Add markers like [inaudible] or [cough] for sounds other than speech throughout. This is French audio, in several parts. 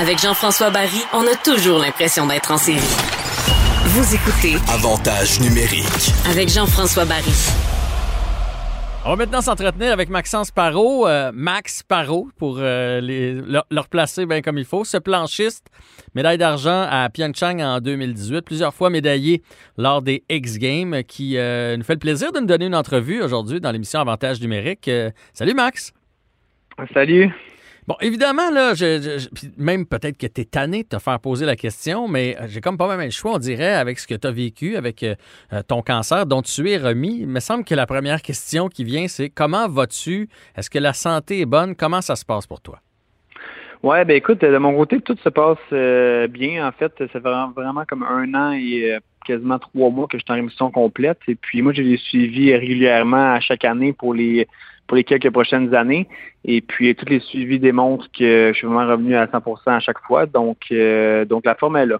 Avec Jean-François Barry, on a toujours l'impression d'être en série. Vous écoutez Avantage numérique. avec Jean-François Barry. On va maintenant s'entretenir avec Maxence Parot, euh, Max Parot, pour euh, les, le, le replacer bien comme il faut. Ce planchiste, médaille d'argent à Pyeongchang en 2018, plusieurs fois médaillé lors des X Games, qui euh, nous fait le plaisir de nous donner une entrevue aujourd'hui dans l'émission Avantage numérique. Euh, salut Max! Salut. Bon, évidemment, là, je, même peut-être que tu es tanné de te faire poser la question, mais euh, j'ai comme pas même le choix, on dirait, avec ce que tu as vécu, avec euh, euh, ton cancer dont tu es remis. Il me semble que la première question qui vient, c'est comment vas-tu? Est-ce que la santé est bonne? Comment ça se passe pour toi? Ouais, ben écoute, de mon côté, tout se passe bien. En fait, fait vraiment, vraiment comme un an et quasiment trois mois que je suis en rémission complète. Et puis moi, je les suivis régulièrement à chaque année pour les pour les quelques prochaines années. Et puis tous les suivis démontrent que je suis vraiment revenu à 100% à chaque fois. Donc, euh, donc la forme est là.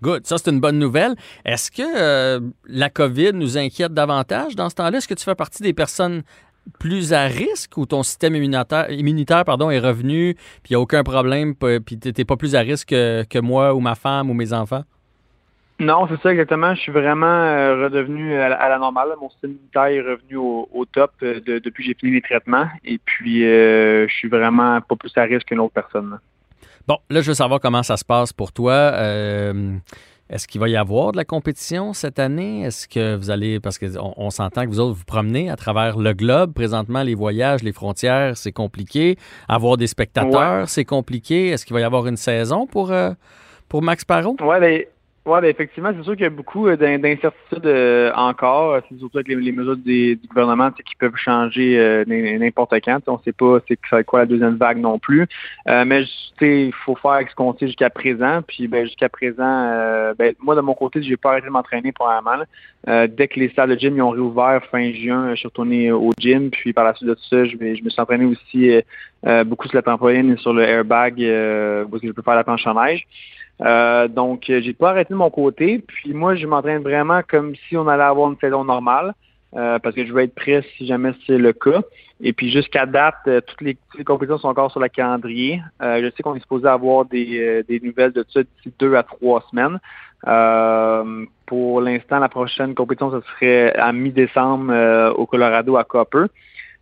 Good, ça c'est une bonne nouvelle. Est-ce que euh, la COVID nous inquiète davantage dans ce temps-là? Est-ce que tu fais partie des personnes plus à risque ou ton système immunitaire, immunitaire pardon, est revenu, puis il n'y a aucun problème, puis tu n'es pas plus à risque que, que moi ou ma femme ou mes enfants? Non, c'est ça exactement. Je suis vraiment euh, redevenu à la, à la normale. Mon système immunitaire est revenu au, au top euh, de- depuis que j'ai fini les traitements. Et puis, euh, je suis vraiment pas plus à risque qu'une autre personne. là. Bon, là, je veux savoir comment ça se passe pour toi. Est-ce qu'il va y avoir de la compétition cette année? Est-ce que vous allez, parce qu'on on, s'entend que vous autres vous promenez à travers le globe. Présentement, les voyages, les frontières, c'est compliqué. Avoir des spectateurs, c'est compliqué. Est-ce qu'il va y avoir une saison pour, euh, pour Max Parot? Ouais, ben, ouais, ben, effectivement, c'est sûr qu'il y a beaucoup euh, d'in- d'incertitudes euh, encore. C'est surtout avec les, mesures du gouvernement qui peuvent changer euh, n'importe quand. On ne sait pas c'est quoi la deuxième vague non plus. Euh, mais il faut faire ce qu'on sait jusqu'à présent. Puis ben, jusqu'à présent, euh, ben, moi de mon côté, j'ai pas arrêté de m'entraîner premièrement. dès que les salles de gym ils ont réouvert fin juin, je suis retourné au gym. Puis par la suite de ça, je, me suis entraîné aussi beaucoup sur la trampoline et sur le airbag parce que je peux faire la planche en neige. Euh, donc, euh, j'ai pas arrêté de mon côté. Puis moi, je m'entraîne vraiment comme si on allait avoir une saison normale, euh, parce que je veux être prêt si jamais c'est le cas. Et puis jusqu'à date, euh, toutes, les, toutes les compétitions sont encore sur le calendrier. Euh, je sais qu'on est supposé avoir des, euh, des nouvelles de ça d'ici deux à trois semaines. Euh, pour l'instant, la prochaine compétition, ce serait à mi-décembre au Colorado à Copper.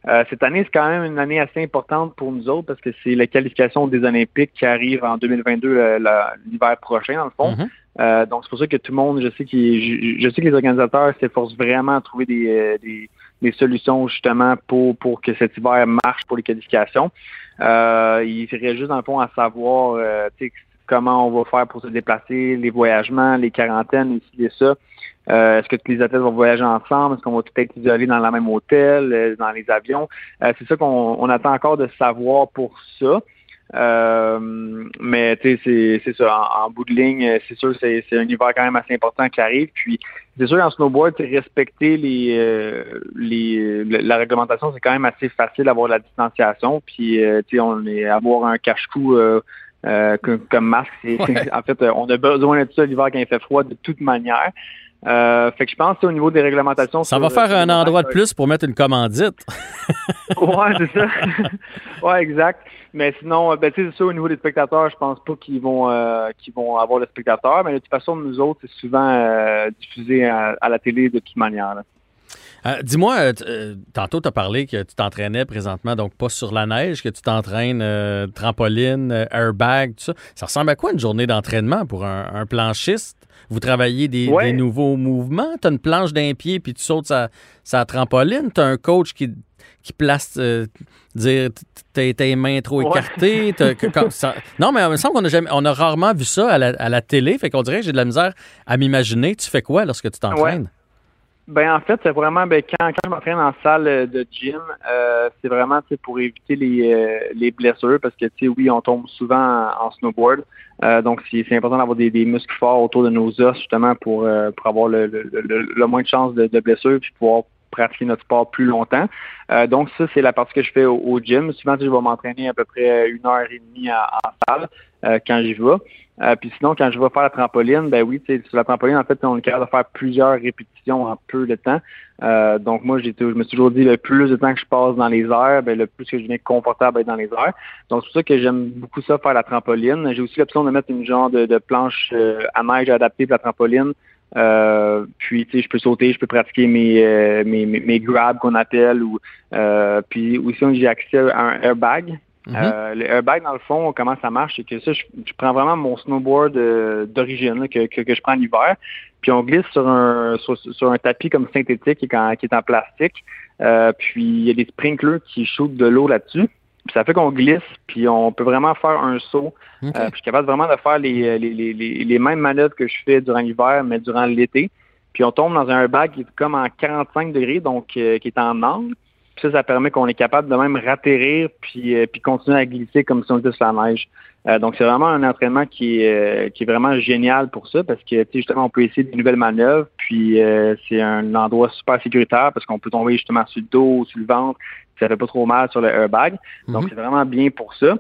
Euh, cette année, c'est quand même une année assez importante pour nous autres parce que c'est la qualification des Olympiques qui arrive en 2022, le- la- l'hiver prochain, dans le fond. Mhm. Euh, donc, c'est pour ça que tout le monde, je sais, qu'il- je, je sais que les organisateurs s'efforcent vraiment à trouver des, euh, des, des solutions justement pour, pour que cet hiver marche pour les qualifications. Euh, il serait juste, dans le fond, à savoir euh, comment on va faire pour se déplacer, les voyagements, les quarantaines, ici et ça. Euh, Est-ce que tous les athlètes vont voyager ensemble? Est-ce qu'on va tout être isolés dans le même hôtel, euh, dans les avions? Euh, c'est ça qu'on on attend encore de savoir pour ça. Euh, mais c'est- ça. En, en bout de ligne, c'est sûr c'est un hiver quand même assez important qui arrive. Puis c'est sûr qu'en snowboard, respecter les, euh, les la réglementation, c'est quand même assez facile d'avoir la distanciation. Puis on est avoir un cache-cou euh, euh, comme, masque. Ouais. [laughs] En fait, euh, on a besoin de ça l'hiver quand il fait froid de toute manière. Euh, fait que je pense au niveau des réglementations. Ça sur- va faire sur un endroit de plus pour mettre une commandite. [laughs] Ouais, c'est ça. [laughs] ouais, exact. Mais sinon, euh, ben, tu sais, c'est sûr, au niveau des spectateurs, je pense pas qu'ils vont euh, qu'ils vont avoir le spectateur. Mais de toute façon, nous autres, c'est souvent euh, diffusé à, à la télé de toute manière. là. Euh, Dis-moi, euh, euh, tantôt, tu as parlé que tu t'entraînais présentement, donc pas sur la neige, que tu t'entraînes euh, trampoline, airbag, tout ça. Ça ressemble à quoi une journée d'entraînement pour un, un planchiste? Vous travaillez des, Ouais. des nouveaux mouvements? Tu as une planche d'un pied puis tu sautes sa, sa trampoline? Tu as un coach qui, qui place, dire tes mains trop écartées? [laughs] que- ça- non, mais il me semble qu'on a, jamais, on a rarement vu ça à la, à la télé, fait qu'on dirait que j'ai de la misère à m'imaginer. Tu fais quoi lorsque tu t'entraînes? Ben en fait, c'est vraiment ben, quand, quand je m'entraîne en salle euh, de gym, euh, c'est vraiment pour éviter les, euh, les blessures parce que tu sais, oui, on tombe souvent en, snowboard. Euh, donc c'est c'est important d'avoir des, des muscles forts autour de nos os justement pour, euh, pour avoir le, le, le, le moins de chances de, de blessures puis pouvoir pratiquer notre sport plus longtemps. donc ça, c'est la partie que je fais au, gym. Souvent, je vais m'entraîner à peu près une heure et demie en, salle quand j'y vais. Euh, puis sinon, quand je vais faire la trampoline, ben oui, sur la trampoline, en fait, on est capable de faire plusieurs répétitions en peu de temps. Euh, donc moi, j'ai, je me suis toujours dit, le plus de temps que je passe dans les airs, ben, le plus que je deviens confortable être dans les airs. Donc c'est pour ça que j'aime beaucoup ça, faire la trampoline. J'ai aussi l'option de mettre une genre de, de planche euh, à neige adaptée pour la trampoline. Puis, tu sais, je peux sauter, je peux pratiquer mes, mes, mes, grabs qu'on appelle. ou Puis aussi, j'ai accès à un airbag. Euh, le airbag, dans le fond, comment ça marche, c'est que ça, je, prends vraiment mon snowboard euh, d'origine que, que, je prends l'hiver, puis on glisse sur un sur, un tapis comme synthétique qui est en, qui est en plastique. Euh, puis il y a des sprinklers qui shootent de l'eau là-dessus. Puis ça fait qu'on glisse, puis on peut vraiment faire un saut. puis je suis capable vraiment de faire les, les, les, les, mêmes manœuvres que je fais durant l'hiver, mais durant l'été. Puis on tombe dans un airbag qui est comme en 45 degrés, donc qui est en angle ça, ça permet qu'on est capable de même ratterrir puis, euh, puis continuer à glisser comme si on était sur la neige. Euh, donc, c'est vraiment un entraînement qui est, euh, qui est vraiment génial pour ça parce que justement, on peut essayer de nouvelles manœuvres, puis c'est un endroit super sécuritaire parce qu'on peut tomber justement sur le dos, sur le ventre, ça fait pas trop mal sur le airbag. Donc, mhm. c'est vraiment bien pour ça.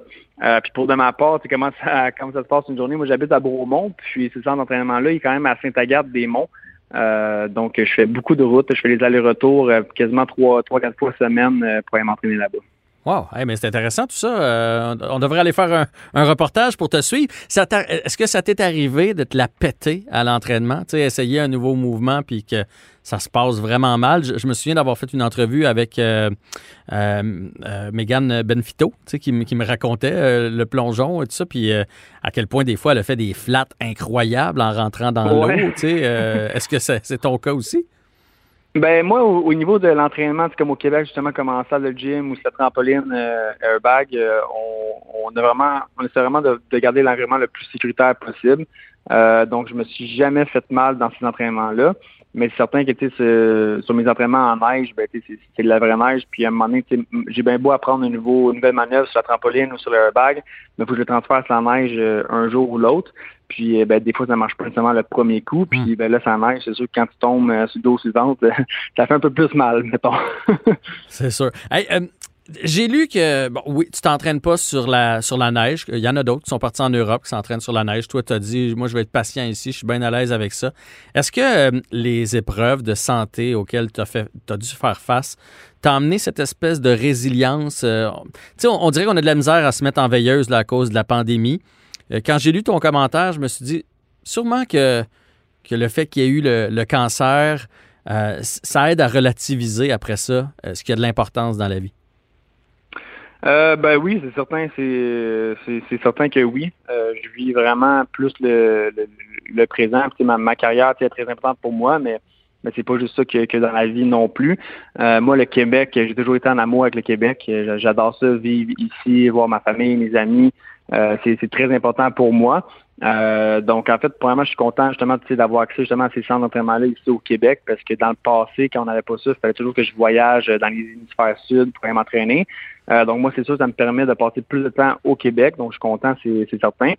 puis pour de ma part, comment ça, [laughs] comment ça se passe une journée? Moi, j'habite à Bromont, puis ce centre d'entraînement-là, il est quand même à Saint-Agathe-des-Monts. Euh, donc, je fais beaucoup de routes. Je fais les allers-retours euh, quasiment trois, trois, quatre fois semaine euh, pour aller m'entraîner là-bas. Wow, mais c'est intéressant tout ça. on devrait aller faire un, reportage pour te suivre. Est-ce que ça t'est arrivé de te la péter à l'entraînement? Tu sais, essayer un nouveau mouvement puis que ça se passe vraiment mal. Je, me souviens d'avoir fait une entrevue avec euh, euh, euh Megan Benfito, qui, qui, me racontait euh, le plongeon et tout ça, puis à quel point des fois elle a fait des flats incroyables en rentrant dans l'eau. Est-ce que c'est ton cas aussi? Ben moi, au, niveau de l'entraînement, comme au Québec, justement, comme en salle de gym ou cette trampoline airbag, on, a vraiment, on essaie vraiment de, de garder l'environnement le plus sécuritaire possible. donc, je me suis jamais fait mal dans ces entraînements-là. Mais c'est certain que tu sur mes entraînements en neige, ben, c'est de la vraie neige. Puis à un moment donné, j'ai bien beau apprendre un nouveau, une nouvelle manœuvre sur la trampoline ou sur le airbag, mais il faut que je le transfère sur la neige euh, un jour ou l'autre. Puis euh, ben, des fois, ça marche pas nécessairement le premier coup. Puis hmm. ben, là, ça neige, c'est sûr que quand tu tombes euh, sur le dos, ventre, [laughs] ça fait un peu plus mal, mettons. c'est sûr. Hey, j'ai lu que, bon, oui, tu t'entraînes pas sur la, sur la neige. Il y en a d'autres qui sont partis en Europe qui s'entraînent sur la neige. Toi, tu as dit, moi, je vais être patient ici, je suis bien à l'aise avec ça. Est-ce que euh, les épreuves de santé auxquelles tu as, dû faire face t'ont amené cette espèce de résilience? Euh, tu sais, on, dirait qu'on a de la misère à se mettre en veilleuse à cause de la pandémie. Euh, quand j'ai lu ton commentaire, je me suis dit, sûrement que, que le fait qu'il y ait eu le, le cancer, ça aide à relativiser après ça ce qui a de l'importance dans la vie. Euh, ben oui, c'est certain, c'est certain que oui. Euh, je vis vraiment plus le, le, présent. Ma, ma carrière est très importante pour moi, mais mais c'est pas juste ça que, que, dans la vie non plus. Euh, moi, le Québec, j'ai toujours été en amour avec le Québec. J'adore ça, vivre ici, voir ma famille, mes amis. c'est très important pour moi. Donc, en fait, moi, je suis content justement d'avoir accès justement à ces centres d'entraînement-là ici au Québec, parce que dans le passé, quand on n'avait pas ça, il fallait toujours que je voyage dans les hémisphères sud pour m'entraîner. Euh, donc moi, c'est sûr, ça me permet de passer plus de temps au Québec, donc je suis content, c'est certain.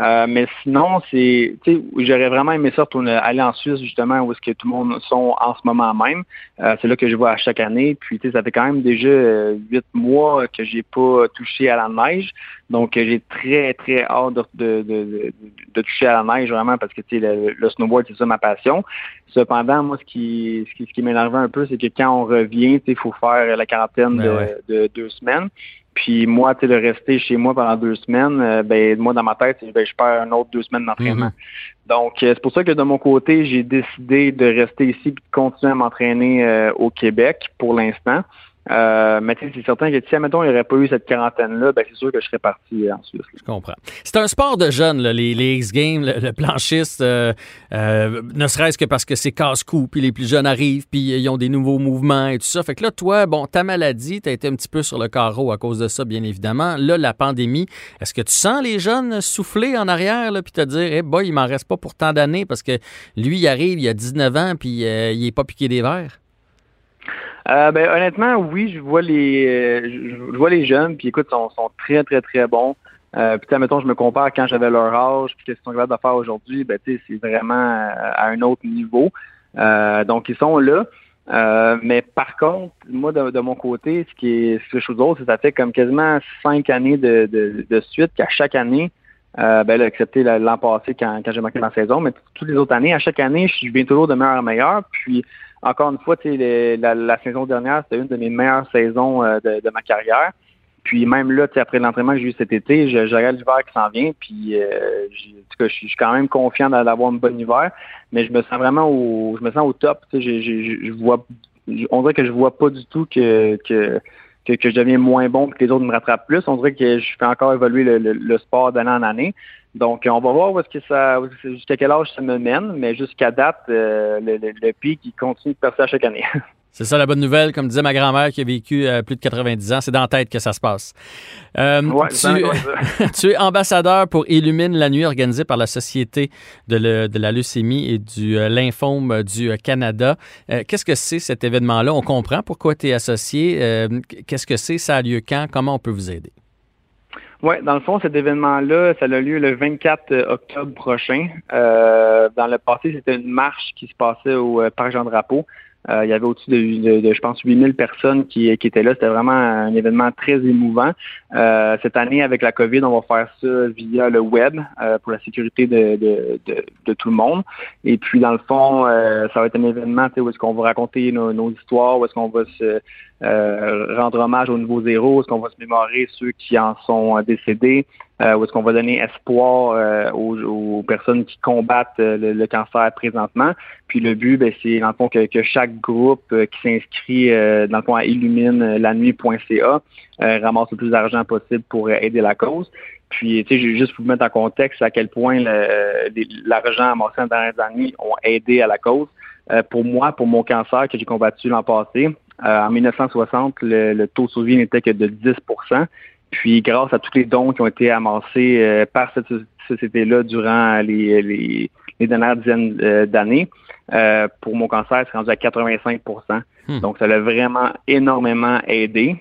Euh, mais sinon, c'est, tu sais, j'aurais vraiment aimé ça retourner, aller en Suisse justement où est-ce que tout le monde sont en ce moment même. Euh, c'est là que je vois à chaque année. Puis, tu sais, ça fait quand même déjà huit mois que j'ai pas touché à la neige. Donc, j'ai très, très hâte de, de, de, de, toucher à la neige vraiment parce que, tu sais, le, le, snowboard, c'est ça ma passion. Cependant, moi, ce qui, ce qui, ce qui m'énerve un peu, c'est que quand on revient, tu sais, il faut faire la quarantaine ben de deux semaines. Puis moi, tu de rester chez moi pendant deux semaines, euh, ben moi, dans ma tête, ben, je perds un autre deux semaines d'entraînement. Mm-hmm. Donc, euh, c'est pour ça que de mon côté, j'ai décidé de rester ici et de continuer à m'entraîner euh, au Québec pour l'instant. Euh, mais c'est certain que si, admettons, il n'y aurait pas eu cette quarantaine-là, ben, c'est sûr que je serais parti en Suisse. Je comprends. C'est un sport de jeunes, les, les X-Games, le, planchiste, euh, euh, ne serait-ce que parce que c'est casse-cou, puis les plus jeunes arrivent, puis ils ont des nouveaux mouvements et tout ça. Fait que là, toi, bon, ta maladie, tu as été un petit peu sur le carreau à cause de ça, bien évidemment. Là, la pandémie, est-ce que tu sens les jeunes souffler en arrière, là, puis te dire, eh boy, il m'en reste pas pour tant d'années parce que lui, il arrive, il a 19 ans, puis il n'est pas piqué des verres? Euh, ben, honnêtement, oui, je vois les euh, je, vois les jeunes, puis écoute, sont, sont très, très, très bons. Euh, puis mettons, je me compare quand j'avais leur âge, puis qu'est-ce qu'ils sont capables de faire aujourd'hui, ben tu c'est vraiment à un autre niveau. Euh, donc, ils sont là. Euh, mais par contre, moi, de, mon côté, ce qui est ce que je trouve drôle, c'est que ça fait comme quasiment cinq années de, de, suite qu'à chaque année, euh, ben, excepté l'an passé quand, quand j'ai manqué ma saison, mais toutes les autres années, à chaque année, je viens toujours de meilleur en meilleur. Puis, encore une fois, la, la saison dernière, c'était une de mes meilleures saisons euh, de, de ma carrière. Puis même là, après l'entraînement que j'ai eu cet été, je, l'hiver qui s'en vient, puis euh, je, suis quand même confiant d'avoir un bon hiver, mais je me sens vraiment au, je me sens au top. Je vois, on dirait que je vois pas du tout que, que que, je deviens moins bon que les autres me rattrapent plus. On dirait que je fais encore évoluer le, sport d'année en année. Donc, on va voir où que ça, jusqu'à quel âge ça me mène, mais jusqu'à date, euh, le, le, pic, il continue de passer à chaque année. [laughs] C'est ça la bonne nouvelle. Comme disait ma grand-mère qui a vécu euh, plus de 90 ans, c'est dans la tête que ça se passe. Euh, [laughs] tu, es ambassadeur pour Illumine la nuit organisée par la Société de, la leucémie et du euh, lymphome du Canada. Qu'est-ce que c'est cet événement-là? On comprend pourquoi tu es associé. Qu'est-ce que c'est? Ça a lieu quand? Comment on peut vous aider? Oui, dans le fond, cet événement-là, ça a lieu le 24 octobre prochain. dans le passé, c'était une marche qui se passait au Parc Jean-Drapeau. Euh, il y avait au-dessus de, de, je pense, 8000 personnes qui, qui étaient là. C'était vraiment un événement très émouvant. Euh, cette année, avec la COVID, on va faire ça via le web euh, pour la sécurité de, de, de, tout le monde. Et puis, dans le fond, ça va être un événement où est-ce qu'on va raconter nos, nos histoires, où est-ce qu'on va se rendre hommage au niveau zéro, où est-ce qu'on va se mémorer ceux qui en sont décédés, euh, où est-ce qu'on va donner espoir euh, aux, personnes qui combattent euh, le, cancer présentement. Puis le but, ben, c'est dans le fond que, chaque groupe qui s'inscrit dans le fond à illumine-la-nuit.ca ramasse le plus d'argent possible pour aider la cause. Puis, tu sais, juste pour vous mettre en contexte à quel point l'argent amassé dans les années ont aidé à la cause. pour moi, pour mon cancer que j'ai combattu l'an passé, en 1960, le, le taux de survie n'était que de 10 puis grâce à tous les dons qui ont été amassés euh, par cette société-là durant les, les, dernières dizaines euh, d'années, euh, pour mon cancer, c'est rendu à 85% hmm. Donc, ça l'a vraiment énormément aidé.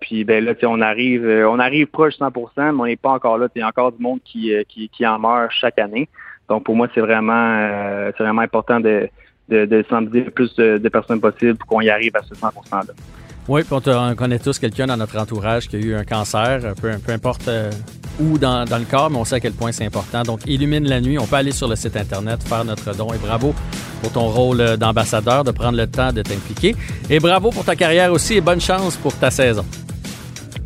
puis ben là, on arrive, on arrive proche de 100% mais on n'est pas encore là. Il y a encore du monde qui, qui, qui, en meurt chaque année. Donc pour moi, c'est vraiment c'est vraiment important de, de, de sensibiliser le plus de, de personnes possible pour qu'on y arrive à ce 100 là. Oui, puis on, connaît tous quelqu'un dans notre entourage qui a eu un cancer, peu, peu importe euh, où dans, le corps, mais on sait à quel point c'est important. Donc, illumine la nuit. On peut aller sur le site Internet, faire notre don. Et bravo pour ton rôle euh, d'ambassadeur, de prendre le temps de t'impliquer. Et bravo pour ta carrière aussi et bonne chance pour ta saison.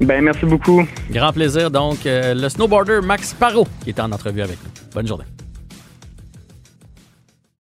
Ben, merci beaucoup. Grand plaisir. Donc, euh, le snowboarder Max Parot qui est en entrevue avec nous. Bonne journée.